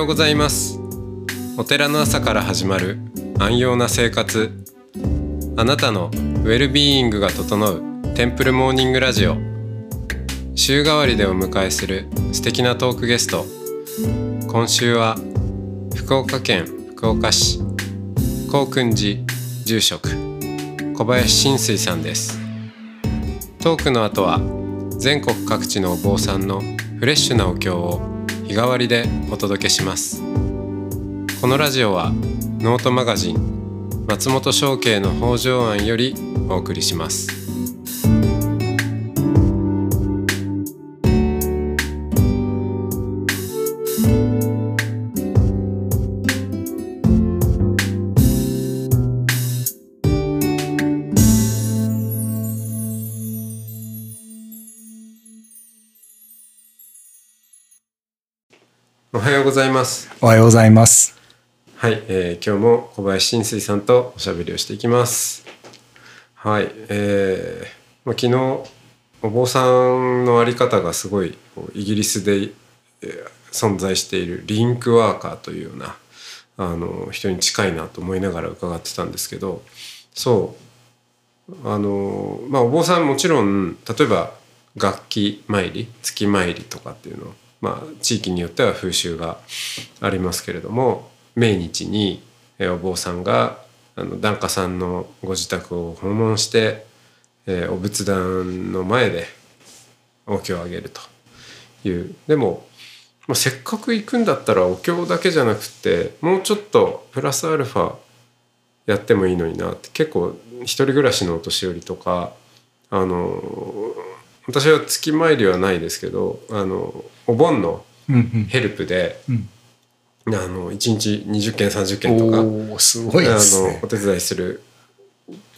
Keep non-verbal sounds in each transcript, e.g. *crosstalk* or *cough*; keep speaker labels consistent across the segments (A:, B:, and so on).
A: ようございます。お寺の朝から始まる安養な生活。あなたのウェルビーイングが整うテンプルモーニングラジオ。週替わりでお迎えする素敵なトークゲスト。今週は福岡県福岡市高訓寺住職小林真水さんです。トークの後は全国各地のお坊さんのフレッシュなお経を日替わりでお届けします。このラジオはノートマガジン松本商家の北条庵よりお送りします。ございます
B: おはようございます。
A: はい、えー今日も小林真水さんとおしゃべりをしていきます。はい、えーまあ、昨日お坊さんのあり方がすごいイギリスで、えー存在しているリンクワーカーというようなあの人に近いなと思いながら伺ってたんですけどそうあのまあお坊さんもちろん例えば楽器参り月参りとかっていうのまあ地域によっては風習がありますけれども命日にお坊さんがあの檀家さんのご自宅を訪問して、えーお仏壇の前でお経をあげると。いう。でも、まあ、せっかく行くんだったらお経だけじゃなくてもうちょっとプラスアルファやってもいいのになって結構一人暮らしのお年寄りとかあの私は月参りはないですけどあのお盆の
B: うん
A: ヘルプで、
B: うん
A: あの1日20件30
B: うん。
A: 件とか
B: すごいね
A: あのお。手伝いする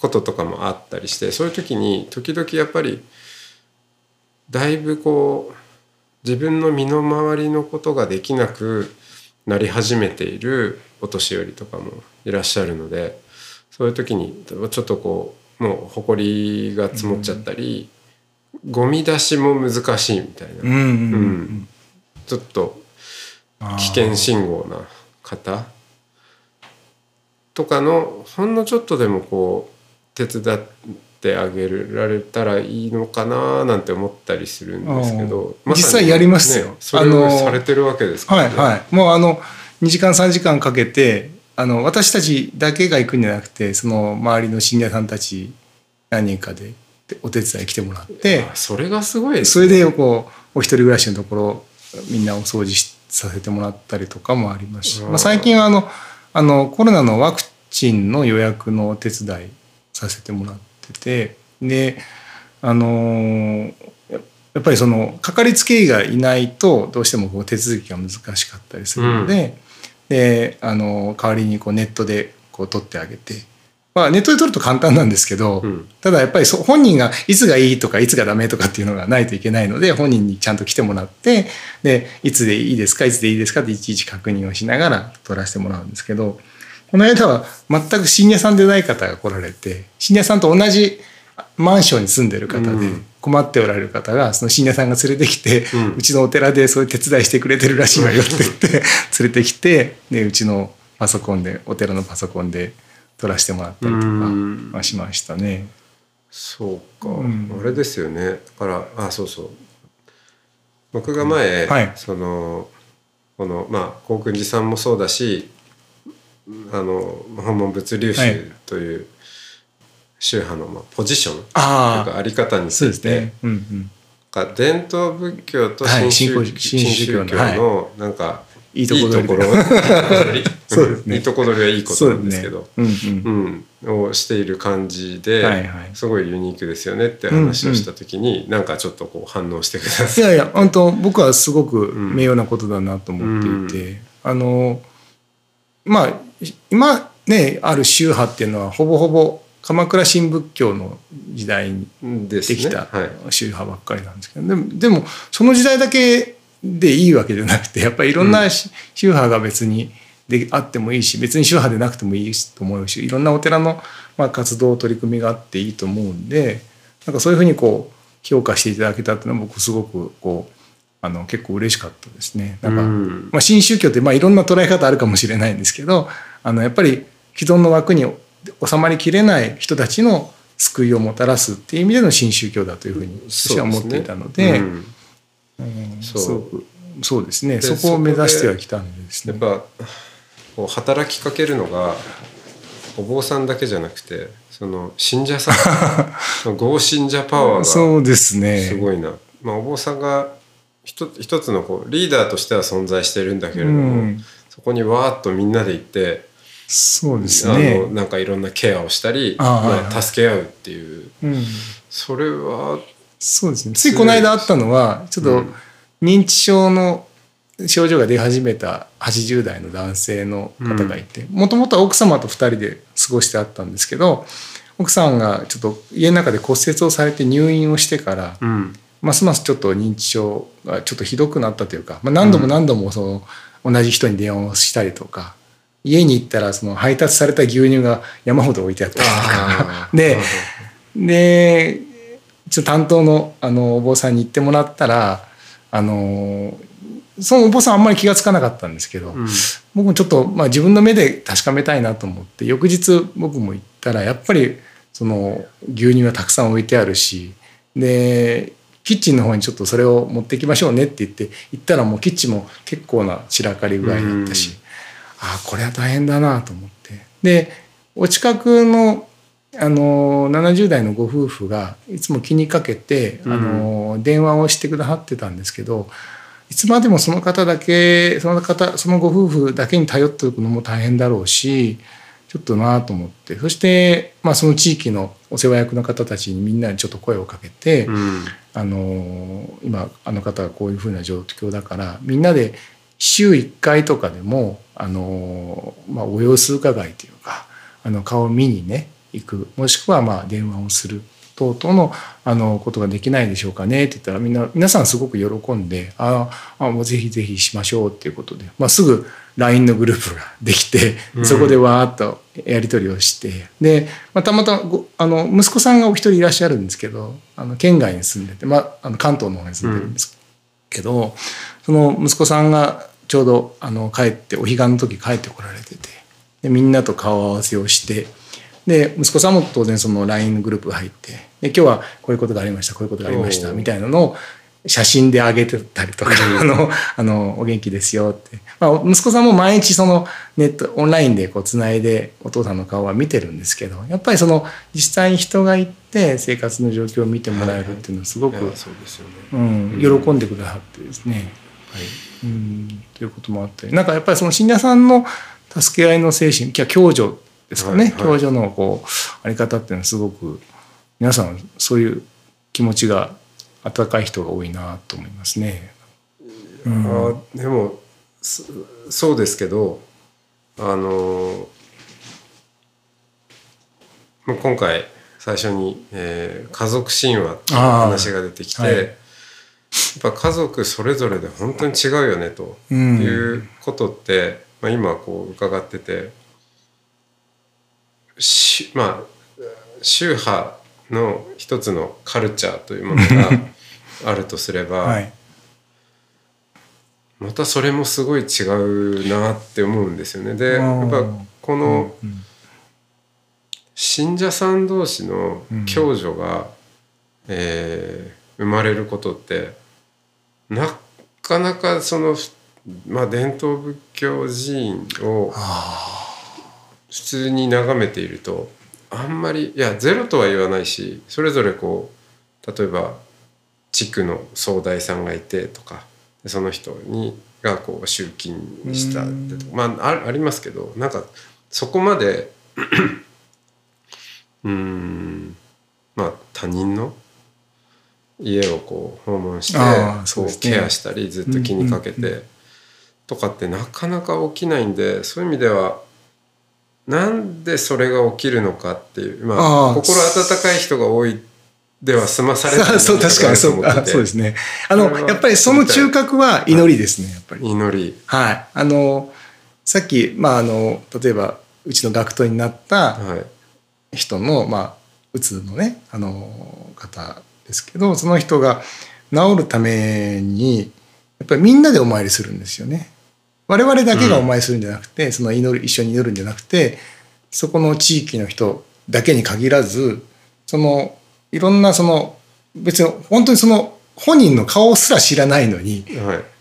A: こととかもあったりしてそういう時に時々やっぱりだいぶこう自分の身の回りのことができなくなり始めているお年寄りとかもいらっしゃるのでそういう時にちょっとこうもう埃が積もっちゃったり、ゴミ出しも難しいみたいな、
B: うんうんうん。
A: うん。ちょっと危険信号な方。とかのほんのちょっとでもこう手伝ってあげられたらいいのかななんて思ったりするんですけど。
B: あー実際やりますよ。
A: ねそれをされてるわけですからね。
B: はいはい。もうあの2時間3時間かけてあの私たちだけが行くんじゃなくてその周りの信者さんたち何人かでお手伝い来てもらって
A: あそれがすごいです
B: それでこうお一人暮らしのところみんなお掃除しさせてもらったりとかもありますし、
A: うん
B: まあ、最近はあのあのコロナのワクチンの予約のお手伝いさせてもらっててであのーややっぱりそのかかりつけ医がいないとどうしてもこう手続きが難しかったりするので,、であの代わりにこうネットでこう取ってあげて、まあ、ネットで取ると簡単なんですけど、
A: うん。
B: ただやっぱりそう本人がいつがいいとかいつがダメとかっていうのがないといけないので本人にちゃんと来てもらってでいつでいいですかいつでいいですかっていちいち確認をしながら取らせてもらうんですけどこの間は全く信者さんでない方が来られて信者さんと同じマンションに住んでる方で
A: うん。
B: 困っておられる方がその信者さんが連れてきて、
A: う
B: うんちのお寺でそういう手伝いしてくれてるらしいわよって言って連れてきてでうちのパソコンでお寺のパソコンで取らせてもらったりとか
A: うん。
B: はしましたね。
A: そうか、
B: うん。
A: あれですよね。だからあそうそう。僕が前、
B: はい。
A: そのこのまあ高訓寺さんもそうだしあの訪問物流
B: はい。
A: 宗という宗派のまあポジションとかあり方について、
B: すね。うんうん。
A: が伝統仏教と
B: はい。
A: 新宗,、
B: 新興
A: 新
B: 宗教の
A: なんか
B: いいとこ取り
A: いいところ *laughs*
B: そうですね
A: いいとこ取りはいいことなんですけど。
B: そうね。うんうん。
A: うん、をしている感じで、
B: はいはい
A: すごいユニークですよねって話をした時に、なんかちょっとこう反応してください。
B: いやいや本当僕はすごく名誉なことだなと思っていて、あのまあ今ねある宗派っていうのはほぼほぼ鎌倉新仏教の時代に
A: で
B: きた
A: はい。
B: 宗派ばっかりなんですけどでもでもその時代だけでいいわけじゃなくて *laughs* やっぱりいろんなし宗派が別にであってもいいし別に宗派でなくてもいいと思うしいろんなお寺のまあ活動取り組みがあっていいと思うんでなんかそういうふうにこう評価していただけたっていうのは僕すごくこうあの結構嬉しかったですね。なんか、
A: うん。
B: まあ、新宗教ってまあいろんな捉え方あるかもしれないんですけどあのやっぱり既存の枠に収まりきれない人たちの救いをもたらすっていう意味での新宗教だというふうに私は思っていたので
A: うん
B: うん
A: そう。
B: そうですね。
A: で
B: そこを目指してはきたんですね。
A: やっぱこう働きかけるのがお坊さんだけじゃなくてその信者さん。*laughs* 合信者パワーが
B: そうですね。
A: すごいな、まあ、お坊さんが一つ一つのこうリーダーとしては存在してるんだけれども、
B: うん。
A: そこにわーっとみんなで行って、
B: そうです
A: あの
B: ね。
A: なんかいろんなケアをしたりまあ、助け合うっていう。
B: うん。
A: それは
B: そうですね。ついこの間あったのはちょっと
A: うん。
B: 認知症の症状が出始めた80代の男性の方がいてもともとは奥様と2人で過ごしてあったんですけど奥さんがちょっと家の中で骨折をされて入院をしてから
A: うん。
B: ますますちょっと認知症がちょっとひどくなったというか、まあ、何度も何度もその同じ人に電話をしたりとか家に行ったらその配達された牛乳が山ほど置いてあったりとか。ででち担当のあのお坊さんに行ってもらったらあのそのお坊さんあんまり気が付かなかったんですけど、
A: うん。
B: 僕もちょっと、まあ、自分の目で確かめたいなと思って翌日僕も行ったらやっぱりその牛乳がたくさん置いてあるしでキッチンの方にちょっとそれを持っていきましょうねって言って行ったらもうキッチンも結構な散らかり具合だったし、ああこれは大変だなと思って。でお近くのあの70代のご夫婦がいつも気にかけて、あの電話をしてくださってたんですけどいつまでもその方だけその方そのご夫婦だけに頼っておくのも大変だろうしちょっとなと思って。そして、まあ、その地域のお世話役の方たちにみんなにちょっと声をかけて、
A: うん。
B: あの今あの方がこういうふうな状況だからみんなで週1回とかでもあの、まあ、お様子伺いというかあの顔を見にね行く。もしくはまあ電話をする等々のあのことができないでしょうかねって言ったらみんな皆さんすごく喜んでああもうぜひぜひしましょうっていうことで、まあ、すぐ LINE のグループができてそこでわーっとやり取りをしてで、まあ、たまたまごあの息子さんがお一人いらっしゃるんですけどあの県外に住んでて、まあ、あの関東の方に住んでるんですけど、その息子さんがちょうどあの帰ってお彼岸の時帰ってこられててでみんなと顔合わせをしてで息子さんも当然その LINE グループが入ってで今日はこういうことがありましたこういうことがありましたみたいなのを写真で上げてたりとか、あの、あの、お元気ですよって。まあ、息子さんも毎日そのネット、オンラインでこう繋いでお父さんの顔は見てるんですけど、やっぱりその実際に人が行って生活の状況を見てもらえるっていうのはすごく、
A: いやそうですよね
B: うん、喜んでくださってですね。はい。うん、ということもあって、なんかやっぱりその信者さんの助け合いの精神、いや共助ですかね、
A: はいはい。
B: 共助のこう、あり方っていうのはすごく、皆さんそういう気持ちが温かい人が多いなと思いますね。うん。
A: あでもそそうですけどあの今回最初に、えー家族神話っていう話が出てきて、
B: はい。
A: やっぱ家族それぞれで本当に違うよねと
B: うん。
A: いうことって、まあ、今こう伺っててしまあ宗派の一つのカルチャーというものがあるとすれば、*laughs*
B: はい。
A: またそれもすごい違うなって思うんですよね。で
B: うん
A: やっぱこの
B: うん
A: 信者さん同士の共助が、えー生まれることってなかなかその、まあ、伝統仏教寺院を普通に眺めているとあんまりいやゼロとは言わないしそれぞれこう例えば地区の総大さんがいてとかでその人にがこう集金したってとかまああありますけどなんかそこまでうーんまあ他人の家をこう訪問して
B: そう
A: ケアしたりずっと気にかけてとかってなかなか起きないんでそういう意味ではなんでそれが起きるのかっていうまあ心温かい人が多いでは済まされない *laughs*
B: そう確かにそうあそうですね。あのやっぱりその中核は祈りですねやっぱり。
A: 祈り
B: はい。あのさっきまああの例えばうちの学徒になった
A: はい
B: 人のまあうつのねあの方ですけどその人が治るためにっぱりみんなでお参りするんですよね。我々だけがお参りするんじゃなくて、うん、その祈る一緒に祈るんじゃなくてそこの地域の人だけに限らずそのいろんなその別に本当にその本人の顔すら知らないのに、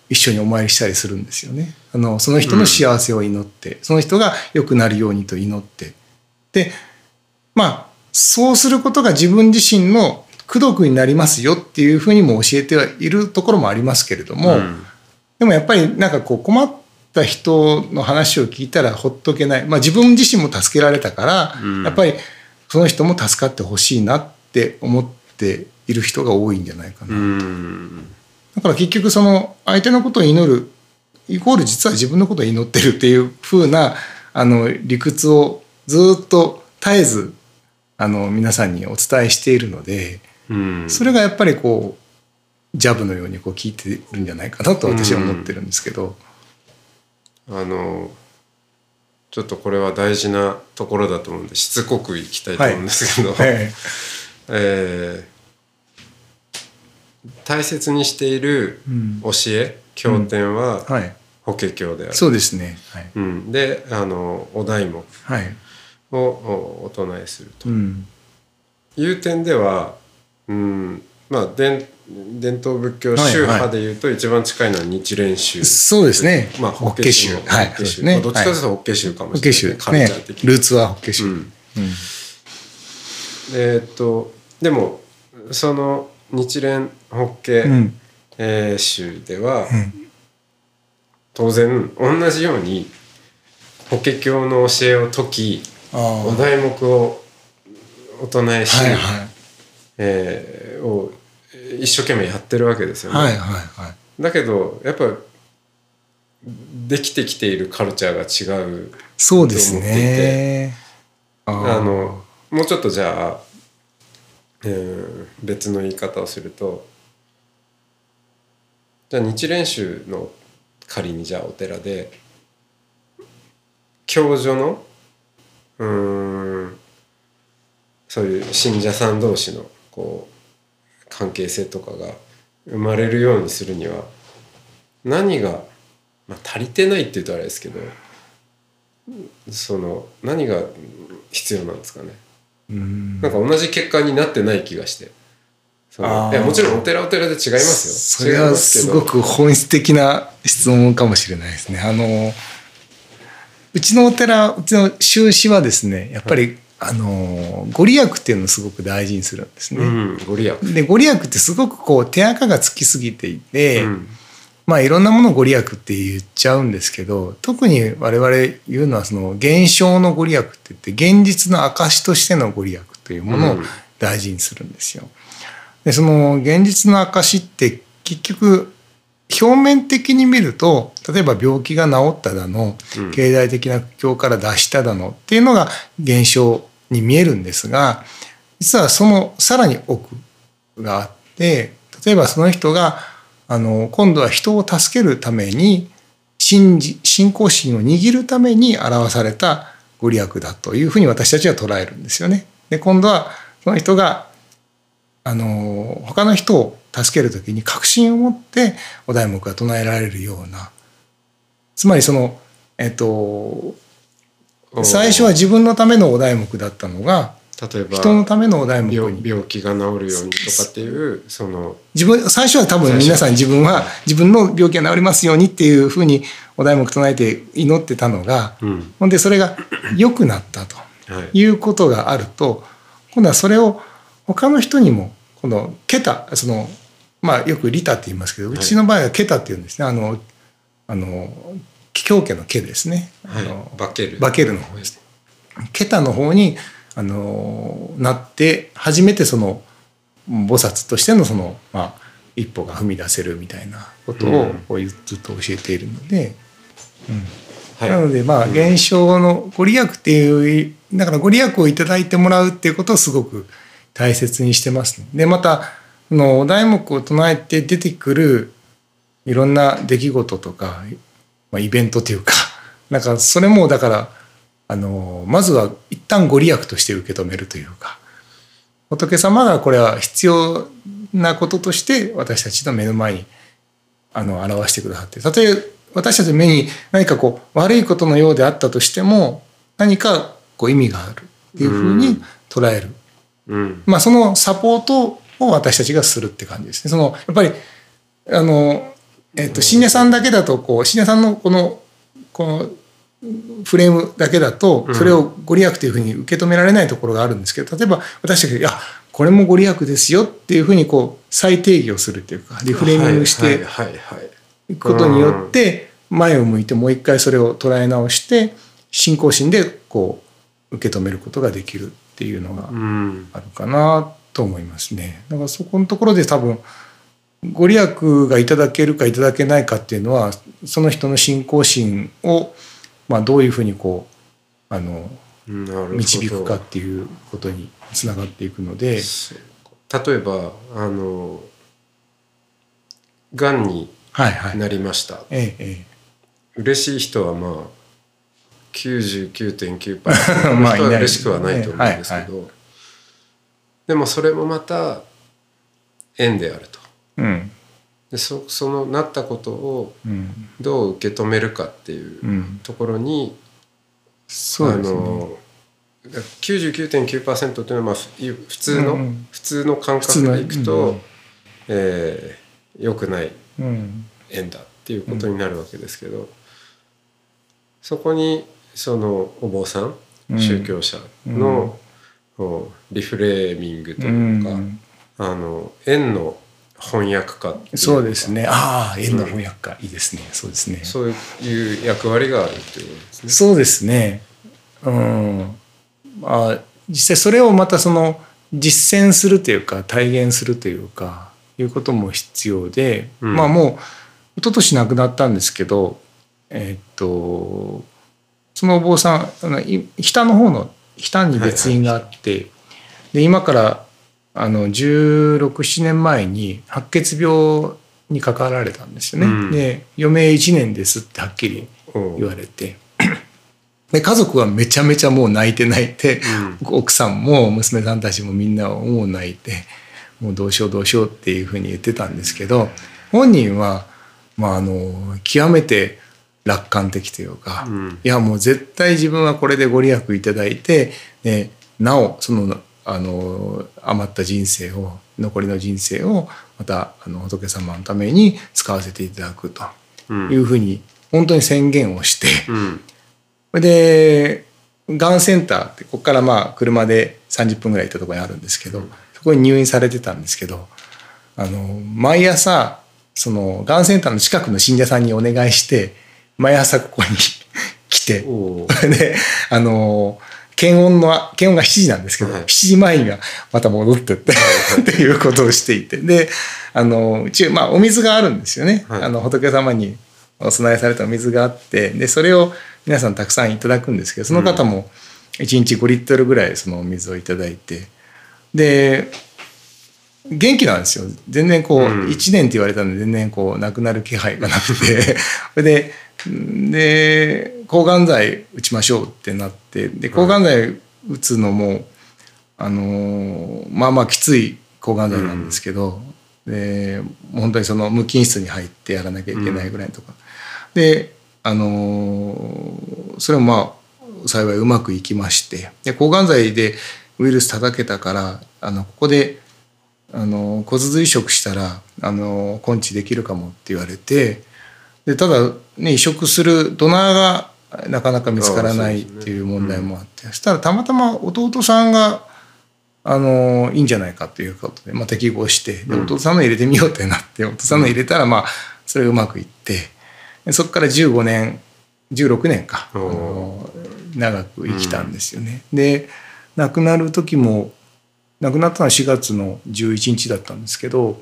B: 一緒にお参りしたりするんですよね。あのその人の幸せを祈って、うん、その人が良くなるようにと祈って。でまあそうすることが自分自身の功徳になりますよっていうふうにも教えてはいるところもありますけれども、うん、でもやっぱりなんかこう困った人の話を聞いたらほっとけない、まあ、自分自身も助けられたから、うん、やっぱりその人も助かってほしいなって思っている人が多いんじゃないかなと。だから結局その相手のことを祈るイコール実は自分のことを祈ってるっていうふうなあの理屈をずっと絶えずあの皆さんにお伝えしているので、それがやっぱりこうジャブのようにこう聞いてるんじゃないかなと私は思ってるんですけど。
A: あのちょっとこれは大事なところだと思うんでしつこくいきたいと思うんですけど、はい、*laughs* えー、大切にしている教え、経典は法華経である、
B: そうですね、
A: はい。うん、であのお題目をお唱えすると、いう点では、うんまあ伝伝統仏教宗派でいうと一番近いのは日蓮宗、
B: そうですね。
A: まあ法華宗。はい、ね、どっちかというと法華宗かもしれない、
B: カルチャー的ルーツは法華宗、
A: えっとでもその日蓮法華、えー、宗では、当然同じように法華経の教えを説きお題目をお唱えし、はいはい。えー、を一生懸命やってるわけですよね。はいはいはい、だけどやっぱできてきているカルチャーが違うと思っていて。あのもうちょっとじゃあ、えー、別の言い方をするとじゃあ日蓮宗の仮にじゃあお寺で教女のうんそういう信者さん同士のこう関係性とかが生まれるようにするには何が、まあ、足りてないって言うとあれですけどその何が必要なんですかね。ん。なんか同じ結果になってない気がして。そのいやもちろんお寺お寺で違います
B: よ。それはすごく本質的な質問かもしれないですね。あのうちのお寺うちの宗師はですねやっぱりあのご利益っていうのをすごく大事にするんですね。うん、ご利益でご利益ってすごくこう手垢がつきすぎていて、うん、まあいろんなものをご利益って言っちゃうんですけど特に我々言うのはその現象のご利益って言って現実の証としてのご利益というものを大事にするんですよ。でその現実の証って結局表面的に見ると例えば病気が治っただの、経済的な苦境から脱しただのっていうのが現象に見えるんですが実はそのさらに奥があって例えばその人があの今度は人を助けるために信じ信仰心を握るために表されたご利益だというふうに私たちは捉えるんですよね。で今度はその人があの他の人を助ける時に確信を持ってお題目が唱えられるようなつまりそのえっと最初は自分のためのお題目だったのが例えば人のためのお題目
A: に。病気が治るようにとかっていうその
B: 自分最初は多分皆さん自分は自分の病気が治りますようにっていうふうにお題目唱えて祈ってたのが、うん、ほんでそれが良くなったとい。うことがあると、今度はそれを他の人にもこのケタそのまあよくリタって言いますけどうちの場合はケタっていうんですね。あのあの狂気の毛ですね。
A: あのバケル。
B: バケルの方ですね。ケタの方にあのなって初めてその菩薩としてのそのまあ一歩が踏み出せるみたいなことをこうずっと教えているので、うんはい、なのでまあ現象のご利益っていうだからご利益を頂いてもらうっていうことをすごく大切にしてます、ね。でまたのお題目を唱えて出てくるいろんな出来事とかまあ、イベントというか。*laughs* なんかそれもだからあのまずは一旦ご利益として受け止めるというか。仏様がこれは必要なこととして私たちの目の前にあの表してくださって。たとえ私たちの目に何かこう悪いことのようであったとしても何かこう意味がある。っていうふうに捉える、
A: うん。
B: まあ、そのサポートを私たちがするって感じですね。そのやっぱりあの、えっと、新根さんだけだとこう新根さんのこのこのフレームだけだとそれをご利益というふうに受け止められないところがあるんですけど例えば私たちが「いやこれもご利益ですよ」っていうふうにこう再定義をするっていうかリフレーミングして
A: はい
B: くことによって前を向いてもう一回それを捉え直して信仰心でこう受け止めることができるっていうのが
A: うん。
B: あるかなと思いますね。だからそこのところで多分ご利益がいただけるかいただけないかっていうのはその人の信仰心をまあどういうふうにこうあの導くかっていうことにつながっていくので、
A: 例えばあのがんに
B: はいはい。
A: なりました。
B: えええ
A: 嬉しい人はまあ99.9%の *laughs* 人は嬉しくはないと思うんですけど、でもそれもまた縁であると。
B: えうん。
A: でそそのなったことを
B: うん。
A: どう受け止めるかっていう
B: うん。
A: ところに、
B: そうですね。
A: あの99.9%っていうのはまあふ普通の、
B: うんうん。
A: 普通の感覚でいくと、
B: うん
A: えー良くない
B: うん。
A: 縁だっていうことになるわけですけど、そこにそのお坊さん、
B: うん。
A: 宗教者の、リフレーミングと
B: う
A: いうか、
B: ん。
A: あの縁の翻訳家
B: そうですね。ああ、縁の翻訳家、いいですね。そうですね。
A: そういう役割があるっていうことですね。
B: そうですね。うん。まあ、実際それをまたその実践するというか体現するというかいうことも必要で、
A: うん
B: まあもう一昨年亡くなったんですけど、えーっとそのお坊さんあの方の日田に別院があって、で今からあの1617年前に白血病にかかられたんですよね。
A: うん。
B: で余命1年ですってはっきり言われて。で家族はめちゃめちゃもう泣いて泣いて、奥さんも娘さんたちもみんなもう泣いてもうどうしようどうしようっていうふうに言ってたんですけど本人は、まあ、あの極めて楽観的というか、
A: うん。
B: いやもう絶対自分はこれでご利益いただいて、ね、なおそのあの余った人生を残りの人生をまたあの仏様のために使わせていただくと
A: うん。
B: いうふうに本当に宣言をして、
A: うん。
B: それでがんセンターってここからまあ車で30分ぐらい行ったところにあるんですけど、そこに入院されてたんですけどあの毎朝そのがんセンターの近くの信者さんにお願いして毎朝ここに *laughs* 来て *laughs* であの検温の検温が7時なんですけど、
A: はい。
B: 7時前にはまた戻ってってっていうことをしていて。であのうち、まあ、お水があるんですよね、
A: はい。
B: あの仏様にお供えされたお水があってでそれを皆さんたくさんいただくんですけどその方も1日5リットルぐらいそのお水をいただいて。で元気なんですよ。全然こう、
A: うん。
B: 1年って言われたんで全然こう亡くなる気配がなくて。そ *laughs* れでで抗がん剤打ちましょうってなってで抗がん剤打つのも、あのまあまあきつい抗がん剤なんですけど、で本当にその無菌室に入ってやらなきゃいけないぐらいとか、であのそれもまあ幸いうまくいきましてで抗がん剤でウイルス叩けたからあのここであの骨髄移植したらあの根治できるかもって言われてでただ、ね、移植するドナーがなかなか見つからないっていう問題もあって。そしたらたまたま弟さんがあのいいんじゃないかということで、まあ、適合してで弟さんの入れてみようってなって弟さんの入れたらまあそれがうまくいってでそこから15年16年かあの長く生きたんですよね。で亡くなる時も亡くなったのは4月の11日だったんですけど、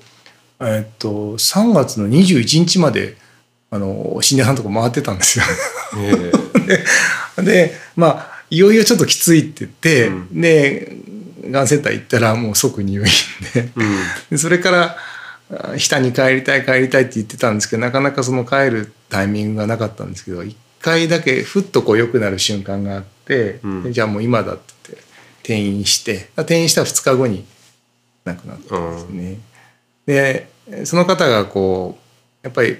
B: えっと、3月の21日まであの信者さんとこ回ってたんですよ。
A: ええ。*laughs*
B: でまあいよいよちょっときついって言って、
A: うん。
B: でがんセンター行ったらもう即入院で。
A: うん。
B: でそれからあ日田に帰りたい帰りたいって言ってたんですけどなかなかその帰るタイミングがなかったんですけど一回だけふっとこう良くなる瞬間があって、
A: うん。
B: でじゃあもう今だって言って転院して転院した2日後に亡くなったんですね。でその方がこうやっぱり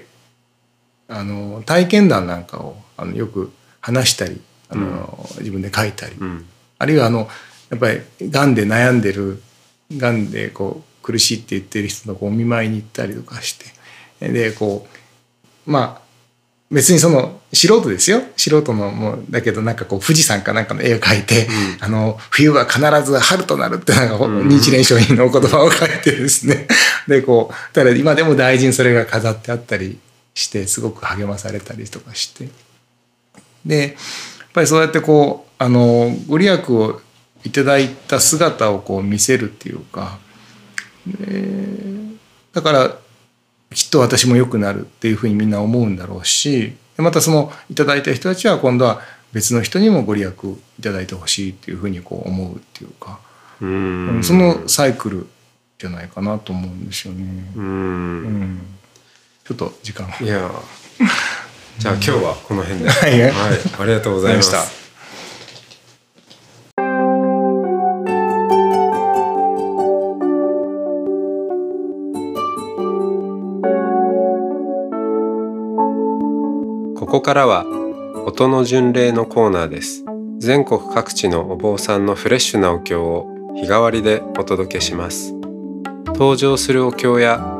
B: あの体験談なんかをあのよく話したりあの、うん、自分で書いたり、うん、あるいはあのやっぱりがんで悩んでるがんでこう苦しいって言ってる人のこうお見舞いに行ったりとかしてでこうまあ別にその素人ですよ。素人のもうだけどなんかこう富士山かなんかの絵を描いて、うん、あの冬は必ず春となるってなんか日蓮聖人のお言葉を書いてですね。でこうただ今でも大事にそれが飾ってあったりしてすごく励まされたりとかして。でやっぱりそうやってこうあのご利益をいただいた姿をこう見せるっていうか。だからきっと私も良くなるっていうふうにみんな思うんだろうし。またそのいただいた人たちは今度は別の人にもご利益いただいてほしいっていうふうにこう思うっていうか。うん。そのサイクルじゃないかなと思うんですよね。うんちょっと時間
C: いやじゃあ今日はこの辺で、はい、はい、ありがとうございました。ここからは音の巡礼のコーナーです。全国各地のお坊さんのフレッシュなお経を日替わりでお届けします。登場するお経や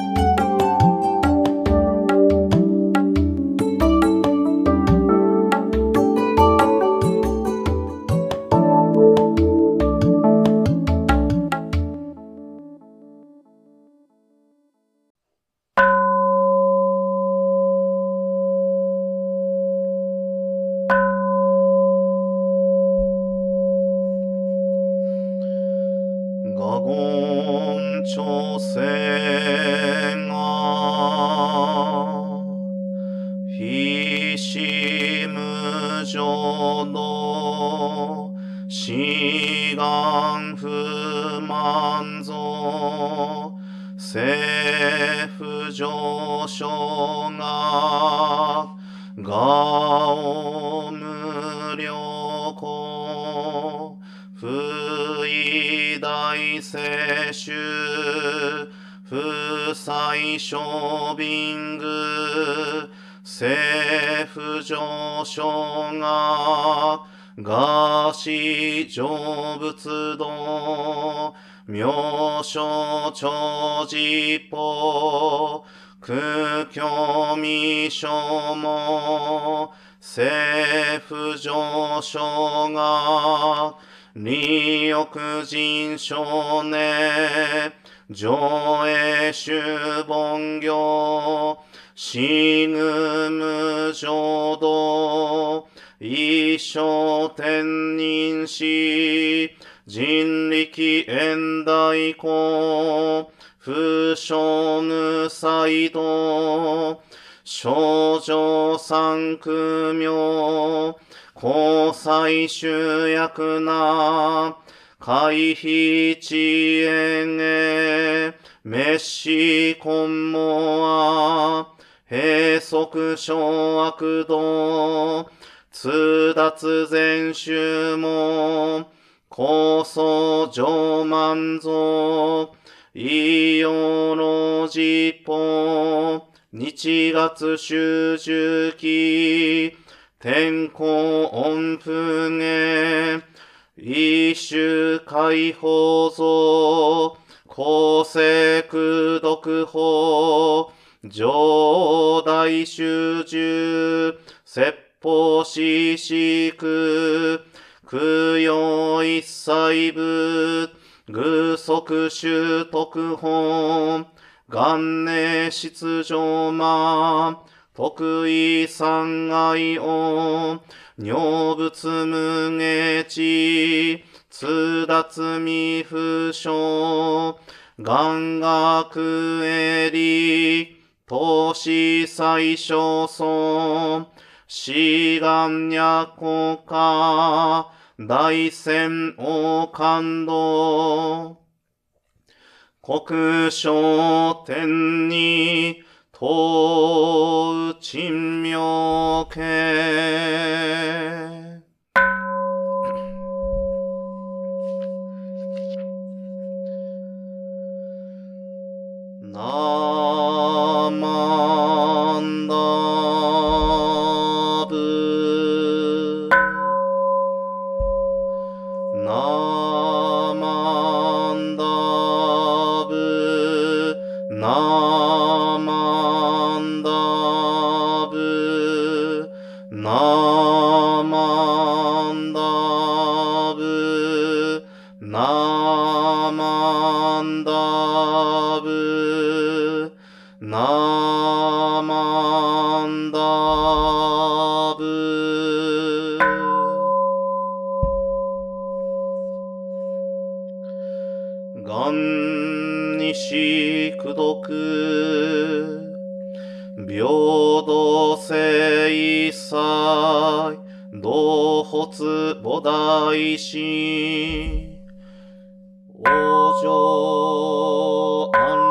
C: 無常の志願不満増政府上昇が我無良子不意大世主不再小ング政府上昇が、がし成仏道、妙正長寺法、空虚未消も、政府上昇が、利欲人少年、上映主凡行、シグム浄土、一生天人し、人力縁大公、不傷無才道、少女三区名、交際主役な、回避遅延へ、滅死根もあ、閉塞小悪道、通達全集も、高層上満蔵、異様の実法、日月集中期、天候音符へ、一種解放像、公正空読法、上大集中、説法ししく、供養一切部、具足習特本、元年出場魔、得意三愛音、女仏無下地、通達未不詳、願学エリ、投資最小尊、志願若国家、大戦王感動。国商天に東珍妙家。ぶがんにしくどく平等性一切同発母大師往生安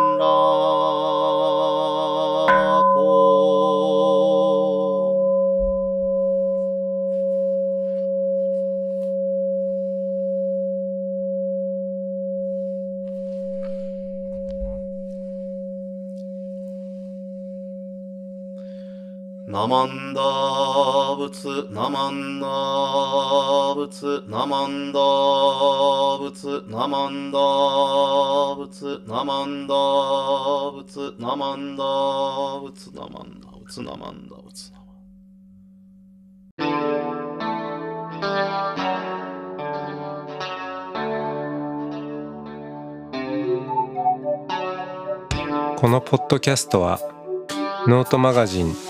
C: マンダーナマンダーナマンダーナマンダーナマンダーナマンダーナマンダーナマンダー
A: このポッドキャストはノートマガジン